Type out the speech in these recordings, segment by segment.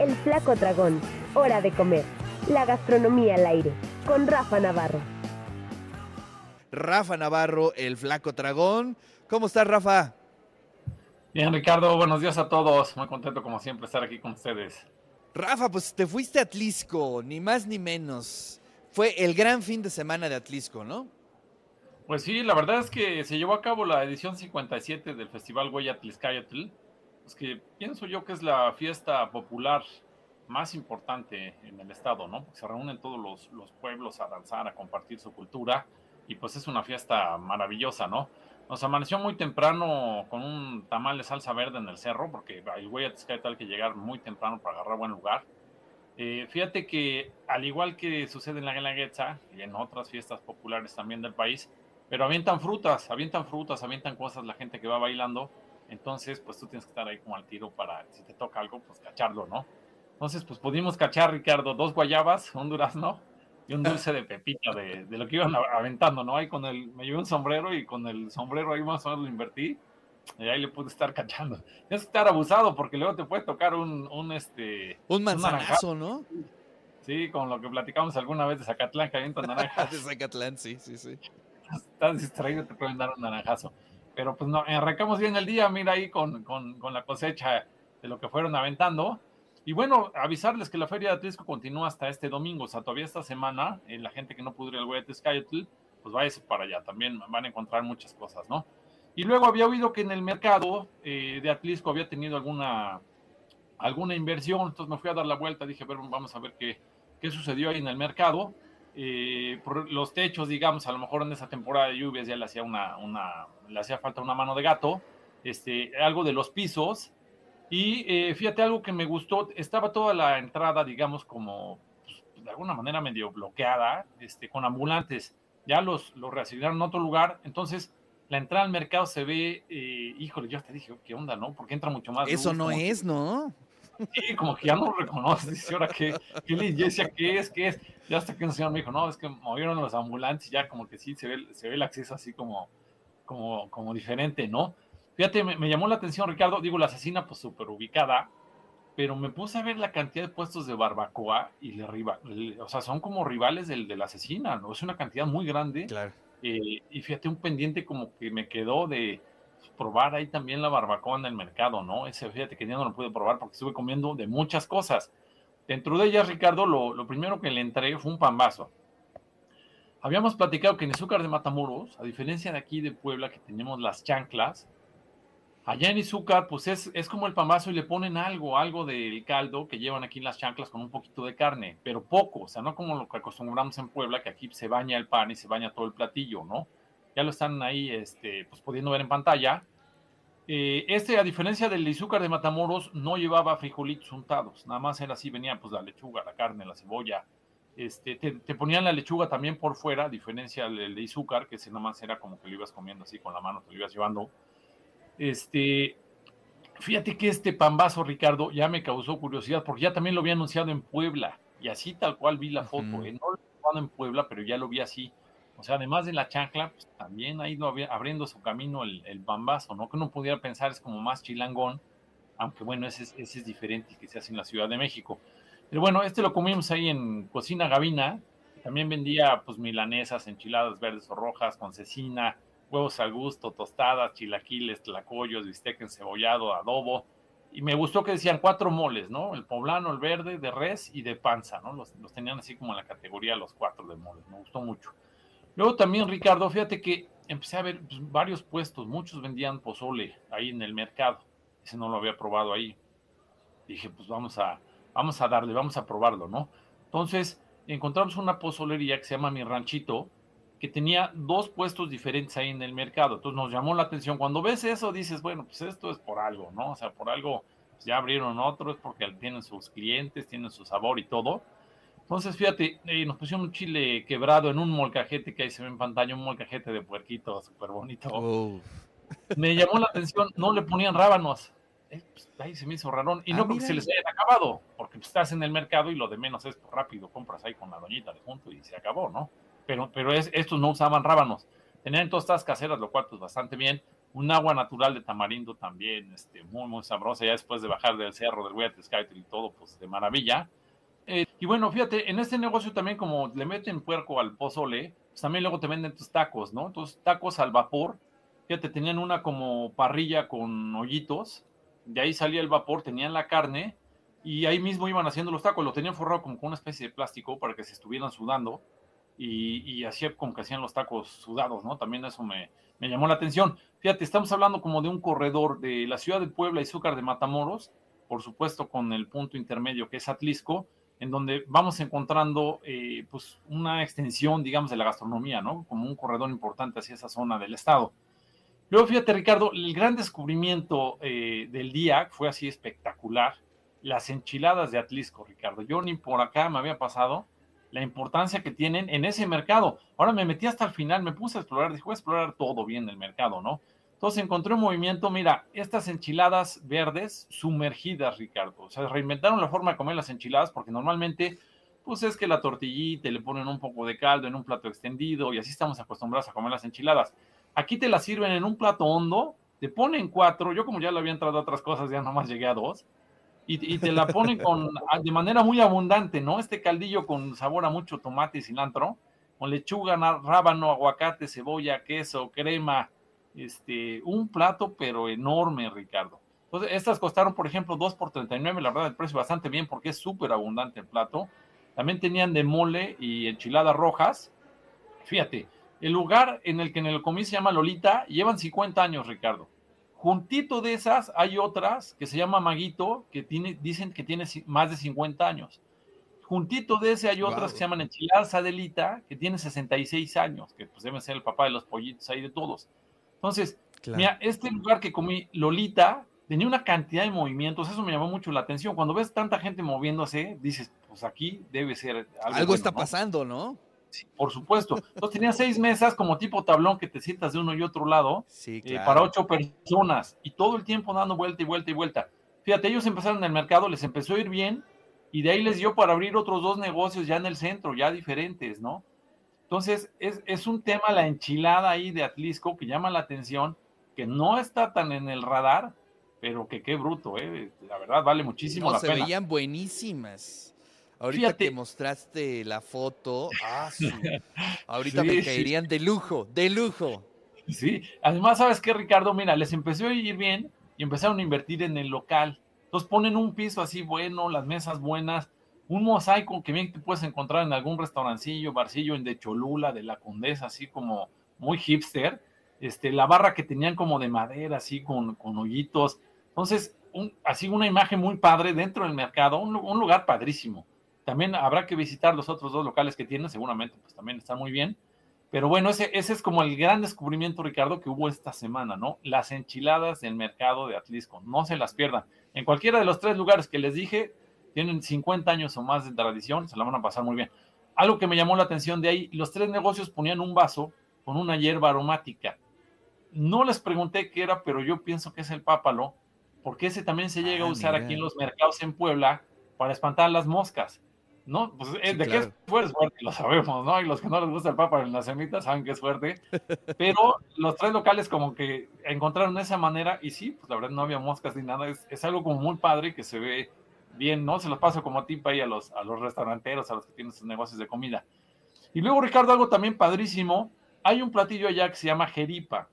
El Flaco Dragón. Hora de comer. La gastronomía al aire. Con Rafa Navarro. Rafa Navarro, el Flaco Dragón. ¿Cómo estás, Rafa? Bien, Ricardo, buenos días a todos. Muy contento, como siempre, estar aquí con ustedes. Rafa, pues te fuiste a Atlisco, ni más ni menos. Fue el gran fin de semana de Atlisco, ¿no? Pues sí, la verdad es que se llevó a cabo la edición 57 del Festival Huella pues que pienso yo que es la fiesta popular más importante en el estado, ¿no? Porque se reúnen todos los, los, pueblos a danzar, a compartir su cultura, y pues es una fiesta maravillosa, ¿no? Nos amaneció muy temprano con un tamal de salsa verde en el cerro, porque el Tliscayatl hay que llegar muy temprano para agarrar buen lugar. Eh, fíjate que, al igual que sucede en la Guelaguetza y en otras fiestas populares también del país, pero avientan frutas, avientan frutas, avientan cosas la gente que va bailando. Entonces, pues tú tienes que estar ahí como al tiro para, si te toca algo, pues cacharlo, ¿no? Entonces, pues pudimos cachar, Ricardo, dos guayabas, un durazno y un dulce de pepita de, de lo que iban aventando, ¿no? Ahí con el, me llevé un sombrero y con el sombrero ahí más o menos lo invertí y ahí le pude estar cachando. Tienes que estar abusado porque luego te puede tocar un, un este... Un manzanazo, ¿no? Sí, con lo que platicamos alguna vez de Zacatlán, que avientan naranjas. de Zacatlán, sí, sí, sí estás distraído, te pueden dar un naranjazo. Pero pues no, arrancamos bien el día, mira ahí con, con, con, la cosecha de lo que fueron aventando. Y bueno, avisarles que la Feria de Atlisco continúa hasta este domingo, o sea, todavía esta semana, eh, la gente que no pudo ir al Huetes pues váyase para allá, también van a encontrar muchas cosas, ¿no? Y luego había oído que en el mercado eh, de Atlisco había tenido alguna, alguna inversión, entonces me fui a dar la vuelta, dije, a ver, vamos a ver qué, qué sucedió ahí en el mercado eh, por los techos, digamos, a lo mejor en esa temporada de lluvias ya le hacía una, una le hacía falta una mano de gato, este, algo de los pisos, y eh, fíjate algo que me gustó, estaba toda la entrada, digamos, como pues, de alguna manera medio bloqueada, este, con ambulantes, ya los, los reasignaron a otro lugar, entonces la entrada al mercado se ve, eh, híjole, yo te dije, ¿qué onda, no? Porque entra mucho más. Eso no es, ¿no? Sí, como que ya no reconoce, dice, ahora qué, qué le decía, ¿qué es? ¿Qué es? Ya hasta que un señor me dijo, no, es que movieron los ambulantes ya como que sí se ve, se ve el acceso así como, como, como diferente, ¿no? Fíjate, me, me llamó la atención, Ricardo, digo, la asesina pues súper ubicada, pero me puse a ver la cantidad de puestos de barbacoa y le rival, o sea, son como rivales del de la asesina, ¿no? Es una cantidad muy grande. Claro. Eh, y fíjate, un pendiente como que me quedó de probar ahí también la barbacoa en el mercado, ¿no? Ese, fíjate que ya no lo pude probar porque estuve comiendo de muchas cosas. Dentro de ellas, Ricardo, lo, lo primero que le entregué fue un pambazo. Habíamos platicado que en Izúcar de Matamoros, a diferencia de aquí de Puebla, que tenemos las chanclas, allá en Izúcar, pues es, es como el pambazo y le ponen algo, algo del caldo que llevan aquí en las chanclas con un poquito de carne, pero poco, o sea, no como lo que acostumbramos en Puebla, que aquí se baña el pan y se baña todo el platillo, ¿no? Ya lo están ahí, este, pues pudiendo ver en pantalla. Eh, este, a diferencia del izúcar de Matamoros, no llevaba frijolitos untados, nada más era así, venía pues la lechuga, la carne, la cebolla, este, te, te, ponían la lechuga también por fuera, a diferencia del de izúcar, que ese nada más era como que lo ibas comiendo así con la mano, te lo ibas llevando. Este, fíjate que este pambazo, Ricardo, ya me causó curiosidad, porque ya también lo había anunciado en Puebla, y así tal cual vi la foto, eh, no lo he en Puebla, pero ya lo vi así. O sea, además de la chancla, pues, también ha ido abriendo su camino el, bambazo, ¿no? Que uno pudiera pensar es como más chilangón, aunque bueno, ese, ese es diferente que se hace en la Ciudad de México. Pero bueno, este lo comimos ahí en Cocina Gavina, también vendía pues milanesas, enchiladas verdes o rojas con cecina, huevos al gusto, tostadas, chilaquiles, tlacoyos, bistec encebollado, adobo. Y me gustó que decían cuatro moles, ¿no? El poblano, el verde, de res y de panza, ¿no? Los, los tenían así como en la categoría los cuatro de moles, me gustó mucho. Luego también, Ricardo, fíjate que empecé a ver pues, varios puestos, muchos vendían pozole ahí en el mercado. Ese no lo había probado ahí. Dije, pues vamos a, vamos a darle, vamos a probarlo, ¿no? Entonces, encontramos una pozolería que se llama Mi Ranchito, que tenía dos puestos diferentes ahí en el mercado. Entonces nos llamó la atención. Cuando ves eso, dices, bueno, pues esto es por algo, ¿no? O sea, por algo pues, ya abrieron otros porque tienen sus clientes, tienen su sabor y todo. Entonces, fíjate, eh, nos pusieron un chile quebrado en un molcajete que ahí se ve en pantalla, un molcajete de puerquito súper bonito. Me llamó la atención, no le ponían rábanos. Eh, pues, ahí se me hizo rarón. Y Ah, no porque mira. se les hayan acabado, porque pues, estás en el mercado y lo de menos es pues, rápido, compras ahí con la doñita de junto y se acabó, ¿no? Pero, pero es, estos no usaban rábanos. Tenían todas estas caseras, lo cual pues bastante bien. un agua natural de tamarindo también, este, muy, muy sabrosa, ya después de bajar del cerro del Huayatezcáyotl y todo, pues de maravilla. Eh, y bueno, fíjate, en este negocio también como le meten puerco al pozole, pues también luego te venden tus tacos, ¿no? Entonces, tacos al vapor, fíjate, tenían una como parrilla con hoyitos, de ahí salía el vapor, tenían la carne, y ahí mismo iban haciendo los tacos, lo tenían forrado como con una especie de plástico para que se estuvieran sudando, y, y así como que hacían los tacos sudados, ¿no? También eso me, me llamó la atención. Fíjate, estamos hablando como de un corredor de la ciudad de Puebla y Zúcar de Matamoros, por supuesto con el punto intermedio que es Atlisco, en donde vamos encontrando eh, pues una extensión, digamos, de la gastronomía, ¿no? Como un corredor importante hacia esa zona del estado. Luego, fíjate, Ricardo, el gran descubrimiento eh, del día fue así espectacular, las enchiladas de Atlisco, Ricardo. Yo ni por acá me había pasado la importancia que tienen en ese mercado. Ahora me metí hasta el final, me puse a explorar, dije, voy a explorar todo bien el mercado, ¿no? Entonces encontré un movimiento, mira, estas enchiladas verdes sumergidas, Ricardo. O sea, reinventaron la forma de comer las enchiladas porque normalmente, pues es que la tortillita le ponen un poco de caldo en un plato extendido y así estamos acostumbrados a comer las enchiladas. Aquí te las sirven en un plato hondo, te ponen cuatro, yo como ya le había entrado a otras cosas, ya nomás llegué a dos, y, te la ponen con, de manera muy abundante, ¿no? Este caldillo con sabor a mucho tomate y cilantro, con lechuga, rábano, aguacate, cebolla, queso, crema, este, un plato pero enorme, Ricardo. Entonces, estas costaron, por ejemplo, 2 por 39, la verdad el precio bastante bien porque es súper abundante el plato. También tenían de mole y enchiladas rojas. Fíjate, el lugar en el que en el comí se llama Lolita, llevan 50 años, Ricardo. Juntito de esas hay otras que se llama Maguito, que tiene, dicen que tiene más de 50 años. Juntito de ese hay otras que se llaman Enchiladas Adelita, que tiene 66 años, que pues debe ser el papá de los pollitos ahí de todos. Entonces, mira, este lugar que comí, Lolita, tenía una cantidad de movimientos, eso me llamó mucho la atención. Cuando ves tanta gente moviéndose, dices, pues aquí debe ser algo. Algo está pasando, ¿no? por supuesto. Entonces tenía seis mesas como tipo tablón que te sientas de uno y otro lado eh, para ocho personas y todo el tiempo dando vuelta y vuelta y vuelta. Fíjate, ellos empezaron en el mercado, les empezó a ir bien y de ahí les dio para abrir otros dos negocios ya en el centro, ya diferentes, ¿no? Entonces es, es un tema la enchilada ahí de Atlisco que llama la atención, que no está tan en el radar, pero que qué bruto, ¿eh? La verdad vale muchísimo la se pena. Se veían buenísimas. Ahorita que mostraste la foto, ah, ahorita me caerían de lujo, de lujo. Sí, además, ¿sabes qué, Ricardo? Mira, les empezó a ir bien y empezaron a invertir en el local. Entonces ponen un piso así bueno, las mesas buenas, un mosaico que bien te puedes encontrar en algún restaurancillo, barcillo en de Cholula, de la Condesa, así como muy hipster. Este, la barra que tenían como de madera, así con, con hoyitos. Entonces, así una imagen muy padre dentro del mercado, un, un lugar padrísimo. También habrá que visitar los otros dos locales que tienen, seguramente pues también están muy bien. Pero bueno, ese, ese es como el gran descubrimiento, Ricardo, que hubo esta semana, ¿no? Las enchiladas del mercado de Atlisco, no se las pierdan. En cualquiera de los tres lugares que les dije, tienen 50 años o más de tradición, se la van a pasar muy bien. Algo que me llamó la atención de ahí, los tres negocios ponían un vaso con una hierba aromática. No les pregunté qué era, pero yo pienso que es el pápalo, porque ese también se llega a ah, usar aquí en los mercados en Puebla para espantar las moscas. ¿no? Pues eh, de qué es fuerte, lo sabemos, ¿no? Y los que no les gusta el Papa en la semita saben que es fuerte. Pero los tres locales como que encontraron esa manera y sí, pues la verdad no había moscas ni nada. Es, algo como muy padre que se ve bien, ¿no? Se los paso como tip ahí a los, a los restauranteros, a los que tienen sus negocios de comida. Y luego, Ricardo, algo también padrísimo. Hay un platillo allá que se llama jeripa.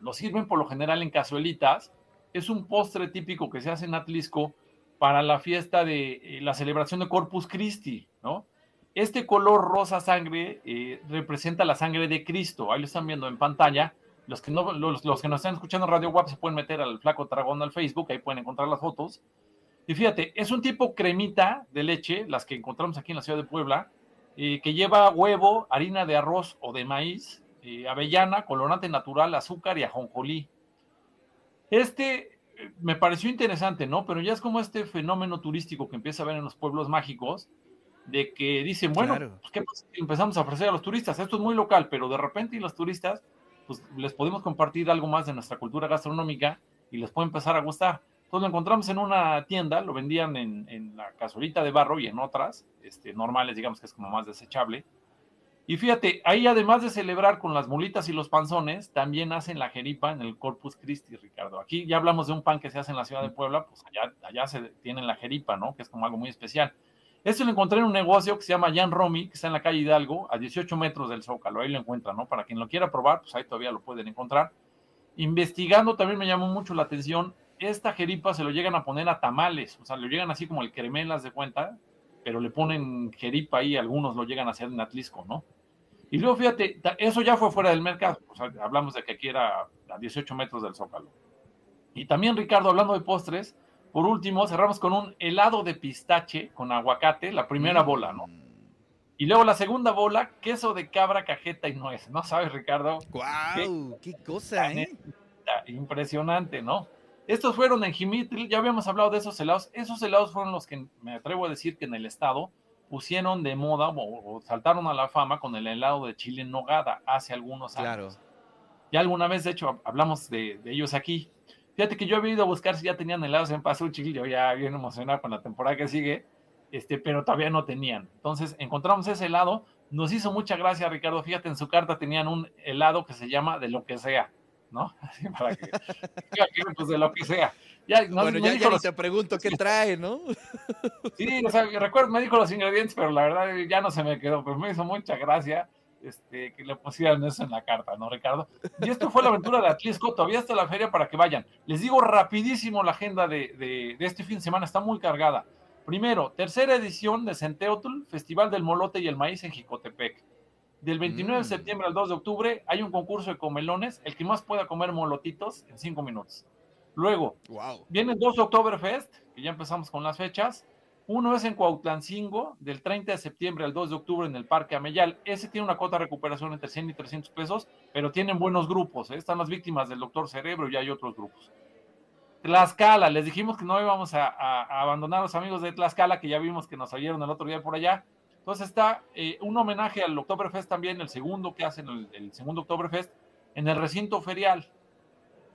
Lo sirven por lo general en cazuelitas. Es un postre típico que se hace en Atlisco para la fiesta de eh, la celebración de Corpus Christi, ¿no? Este color rosa sangre eh, representa la sangre de Cristo. Ahí lo están viendo en pantalla. Los que, no, los, que nos están escuchando en Radio WAP se pueden meter al Flaco Dragón al Facebook, ahí pueden encontrar las fotos. Y fíjate, es un tipo cremita de leche, las que encontramos aquí en la ciudad de Puebla, eh, que lleva huevo, harina de arroz o de maíz, avellana, colorante natural, azúcar y ajonjolí. Este me pareció interesante, ¿no? Pero ya es como este fenómeno turístico que empieza a ver en los pueblos mágicos, de que dicen, bueno, pues, ¿qué pasa empezamos a ofrecer a los turistas? Esto es muy local, pero de repente y los turistas, pues les podemos compartir algo más de nuestra cultura gastronómica y les puede empezar a gustar. Entonces lo encontramos en una tienda, lo vendían en, en la casolita de barro y en otras, este, normales, digamos que es como más desechable. Y fíjate, ahí además de celebrar con las mulitas y los panzones, también hacen la jeripa en el Corpus Christi, Ricardo. Aquí ya hablamos de un pan que se hace en la ciudad de Puebla, pues allá, allá se tienen la jeripa, ¿no? Que es como algo muy especial. Esto lo encontré en un negocio que se llama Jan Romy, que está en la calle Hidalgo, a 18 metros del Zócalo. Ahí lo encuentran, ¿no? Para quien lo quiera probar, pues ahí todavía lo pueden encontrar. Investigando también me llamó mucho la atención, esta jeripa se lo llegan a poner a tamales, o sea, lo llegan así como el cremelas de cuenta, pero le ponen jeripa ahí, algunos lo llegan a hacer en Atlisco, ¿no? Y luego fíjate, eso ya fue fuera del mercado, o sea, hablamos de que aquí era a 18 metros del Zócalo. Y también, Ricardo, hablando de postres, por último, cerramos con un helado de pistache con aguacate, la primera bola, ¿no? Y luego la segunda bola, queso de cabra, cajeta y nuez. ¿No sabes, Ricardo? ¡Guau! ¡Qué, cosa, eh! Impresionante, ¿no? Estos fueron en Jimitri, ya habíamos hablado de esos helados. Esos helados fueron los que me atrevo a decir que en el estado pusieron de moda o, saltaron a la fama con el helado de chile en nogada hace algunos años. Claro. Ya alguna vez, de hecho, hablamos de, ellos aquí. Fíjate que yo había ido a buscar si ya tenían helados en Pasuchil, yo ya bien emocionado con la temporada que sigue este, pero todavía no tenían. Entonces encontramos ese helado, nos hizo mucha gracia Ricardo, fíjate, en su carta tenían un helado que se llama de lo que sea, ¿no? Así para que, pues de lo que sea. Ya, bueno, ya, ya te pregunto qué trae, ¿no? Sí, o sea, recuerdo, me dijo los ingredientes, pero la verdad ya no se me quedó, pero me hizo mucha gracia este, que le pusieran eso en la carta, ¿no, Ricardo? Y esto fue la aventura de Atlisco, todavía está la feria para que vayan. Les digo rapidísimo la agenda de, de, de este fin de semana, está muy cargada. Primero, tercera edición de Centeotl, Festival del Molote y el Maíz en Jicotepec. Del 29 de mm. septiembre al 2 de octubre hay un concurso de comelones, el que más pueda comer molotitos en cinco minutos. Luego, viene el 2 de Oktoberfest, que ya empezamos con las fechas. Uno es en Cuautlancingo, del 30 de septiembre al 2 de octubre en el Parque Ameyal. Ese tiene una cuota de recuperación entre 100 y 300 pesos, pero tienen buenos grupos. ¿eh? Están las víctimas del Doctor Cerebro y hay otros grupos. Tlaxcala, les dijimos que no íbamos a, abandonar a los amigos de Tlaxcala, que ya vimos que nos oyeron el otro día por allá. Entonces está eh, un homenaje al Oktoberfest también, el segundo que hacen, el, el segundo Oktoberfest, en el recinto ferial.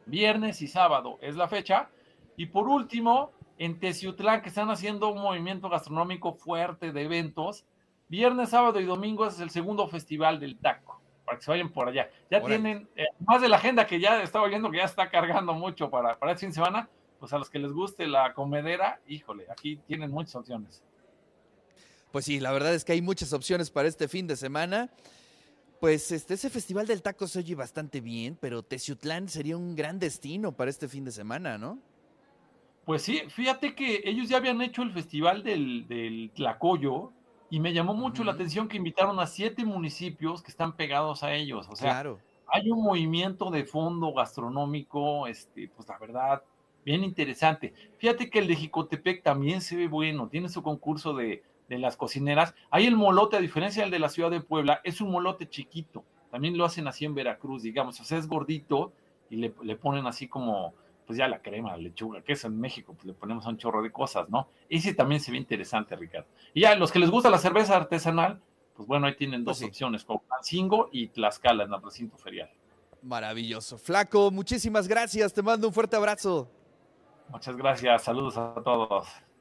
Viernes y sábado es la fecha. Y por último, en Teciutlán, que están haciendo un movimiento gastronómico fuerte de eventos. Viernes, sábado y domingo es el segundo festival del taco para que se vayan por allá. Ya tienen, eh, más de la agenda que ya estaba oyendo que ya está cargando mucho para, para este fin de semana, pues a los que les guste la comedera, híjole, aquí tienen muchas opciones. Pues sí, la verdad es que hay muchas opciones para este fin de semana. Pues este, ese festival del taco se oye bastante bien, pero Teciutlán sería un gran destino para este fin de semana, ¿no? Pues sí, fíjate que ellos ya habían hecho el festival del, del Tlacoyo, y me llamó mucho la atención que invitaron a siete municipios que están pegados a ellos. O sea, hay un movimiento de fondo gastronómico, este, pues la verdad, bien interesante. Fíjate que el de Jicotepec también se ve bueno, tiene su concurso de, de las cocineras. Hay el molote, a diferencia del de la ciudad de Puebla, es un molote chiquito. También lo hacen así en Veracruz, digamos. O sea, es gordito y le, le ponen así como pues ya la crema, la lechuga, que es en México, pues le ponemos un chorro de cosas, ¿no? Ese también se ve interesante, Ricardo. Y ya, los que les gusta la cerveza artesanal, pues bueno, ahí tienen dos pues opciones, con Pancingo y Tlaxcala en el recinto ferial. Maravilloso. Flaco, muchísimas gracias, te mando un fuerte abrazo. Muchas gracias, saludos a todos.